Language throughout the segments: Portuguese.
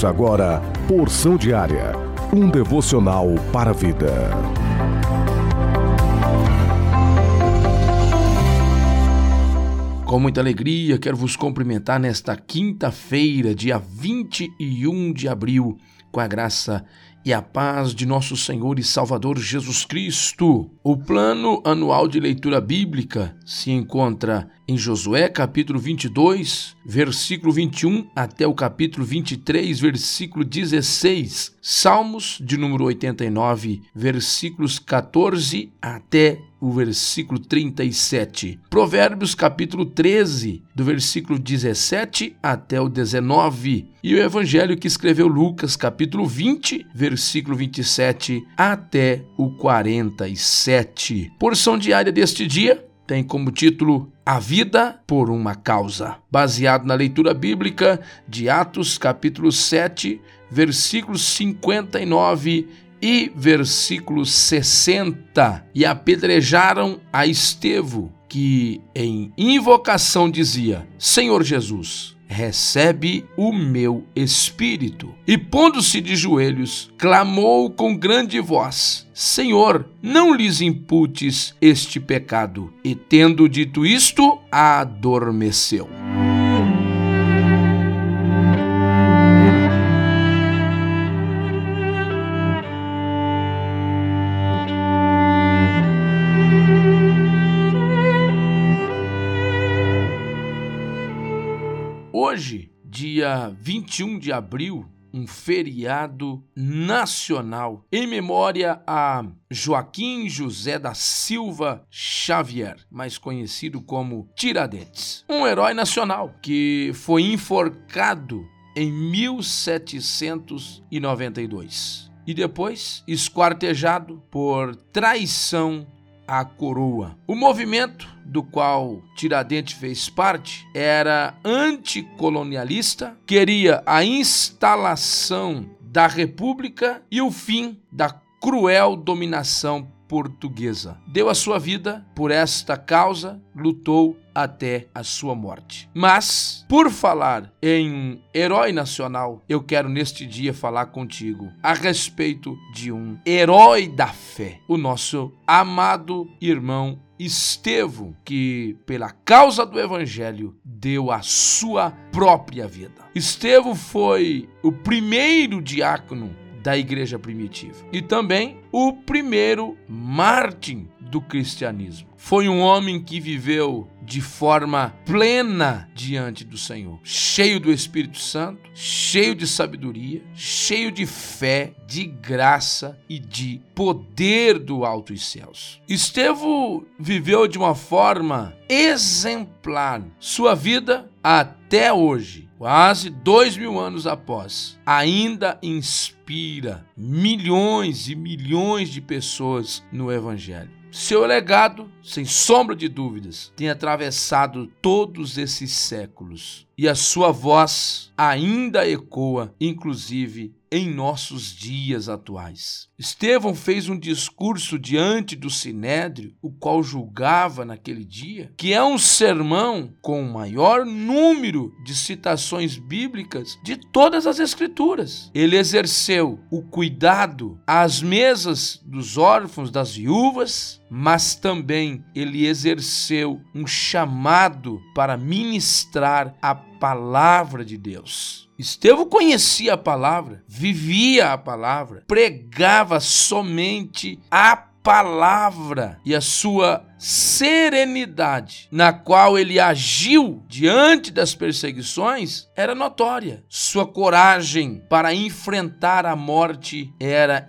Ouça agora Porção Diária, um devocional para a vida. Com muita alegria, quero vos cumprimentar nesta quinta-feira, dia 21 de abril, com a graça e a paz de nosso Senhor e Salvador Jesus Cristo. O plano anual de leitura bíblica se encontra em Josué capítulo 22, versículo 21 até o capítulo 23, versículo 16. Salmos de número 89, versículos 14 até o versículo 37. Provérbios capítulo 13, do versículo 17 até o 19. E o evangelho que escreveu Lucas capítulo 20, versículo 27 até o 47. Porção diária deste dia tem como título A Vida por uma Causa, baseado na leitura bíblica de Atos, capítulo 7, versículos 59 e versículo 60. E apedrejaram a Estevão, que em invocação dizia: Senhor Jesus, recebe o meu espírito. E pondo-se de joelhos, clamou com grande voz: Senhor, não lhes imputes este pecado. E tendo dito isto, adormeceu. Hoje, dia 21 de abril, um feriado nacional em memória a Joaquim José da Silva Xavier, mais conhecido como Tiradentes, um herói nacional que foi enforcado em 1792 e depois esquartejado por traição à coroa. O movimento do qual Tiradentes fez parte era anticolonialista, queria a instalação da república e o fim da cruel dominação portuguesa. Deu a sua vida por esta causa, lutou até a sua morte. Mas, por falar em herói nacional, eu quero neste dia falar contigo a respeito de um herói da fé, o nosso amado irmão Estevão, que pela causa do evangelho deu a sua própria vida. Estevão foi o primeiro diácono da igreja primitiva e também o primeiro mártir do cristianismo. Foi um homem que viveu de forma plena diante do Senhor, cheio do Espírito Santo, cheio de sabedoria, cheio de fé, de graça e de poder do alto e céus. Estevão viveu de uma forma exemplar. Sua vida até hoje, quase dois mil anos após, ainda inspira milhões e milhões de pessoas no Evangelho. Seu legado, sem sombra de dúvidas, tem atravessado todos esses séculos e a sua voz ainda ecoa, inclusive em nossos dias atuais. Estevão fez um discurso diante do sinédrio, o qual julgava naquele dia, que é um sermão com o maior número de citações bíblicas de todas as escrituras. Ele exerceu o cuidado às mesas dos órfãos, das viúvas, mas também ele exerceu um chamado para ministrar a palavra de Deus. Estevão conhecia a palavra, vivia a palavra, pregava somente a palavra e a sua serenidade na qual ele agiu diante das perseguições era notória. Sua coragem para enfrentar a morte era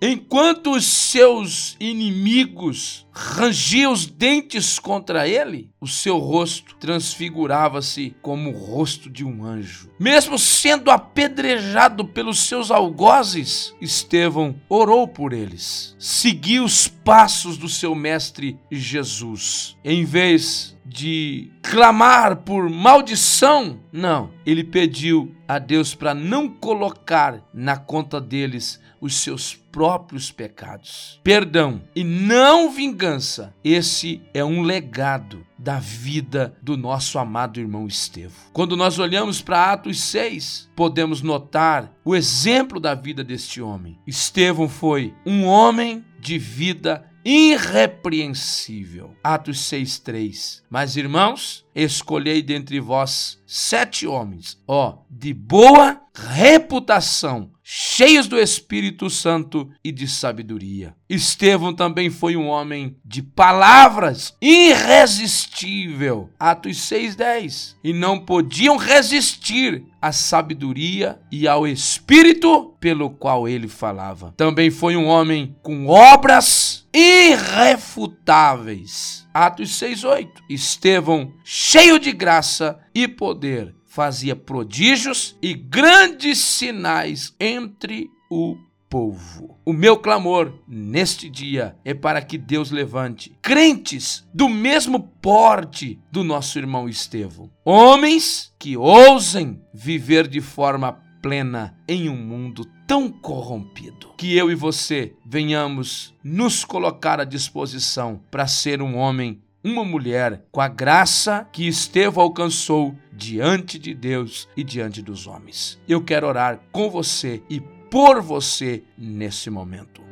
Enquanto os seus inimigos rangiam os dentes contra ele, o seu rosto transfigurava-se como o rosto de um anjo. Mesmo sendo apedrejado pelos seus algozes, Estevão orou por eles, seguiu os passos do seu mestre Jesus. Em vez de clamar por maldição, não, ele pediu a Deus para não colocar na conta deles os seus próprios pecados. Perdão e não vingança. Esse é um legado da vida do nosso amado irmão Estevão. Quando nós olhamos para Atos 6, podemos notar o exemplo da vida deste homem. Estevão foi um homem de vida irrepreensível. Atos 6:3. Mas irmãos, escolhei dentre vós sete homens, ó, de boa reputação, cheios do Espírito Santo e de sabedoria. Estevão também foi um homem de palavras irresistível. Atos 6:10. E não podiam resistir à sabedoria e ao espírito pelo qual ele falava. Também foi um homem com obras irrefutáveis. Atos 6:8. Estevão, cheio de graça e poder, fazia prodígios e grandes sinais entre o povo. O meu clamor neste dia é para que Deus levante crentes do mesmo porte do nosso irmão Estevão, homens que ousem viver de forma plena em um mundo tão corrompido. Que eu e você venhamos nos colocar à disposição para ser um homem, uma mulher com a graça que Estevão alcançou diante de Deus e diante dos homens. Eu quero orar com você e por você nesse momento.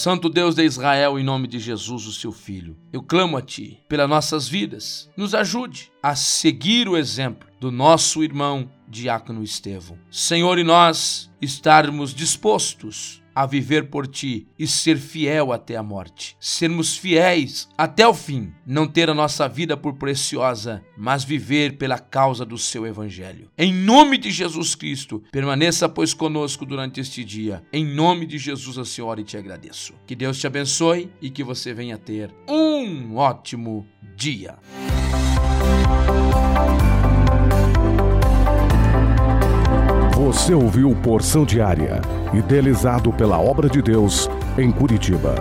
Santo Deus de Israel, em nome de Jesus, o seu Filho, eu clamo a Ti, pelas nossas vidas, nos ajude a seguir o exemplo do nosso irmão Diácono Estevão. Senhor, e nós estarmos dispostos a viver por ti e ser fiel até a morte. Sermos fiéis até o fim, não ter a nossa vida por preciosa, mas viver pela causa do seu evangelho. Em nome de Jesus Cristo, permaneça pois conosco durante este dia. Em nome de Jesus, a Senhora, e te agradeço. Que Deus te abençoe e que você venha ter um ótimo dia. Você ouviu Porção Diária, idealizado pela Obra de Deus em Curitiba.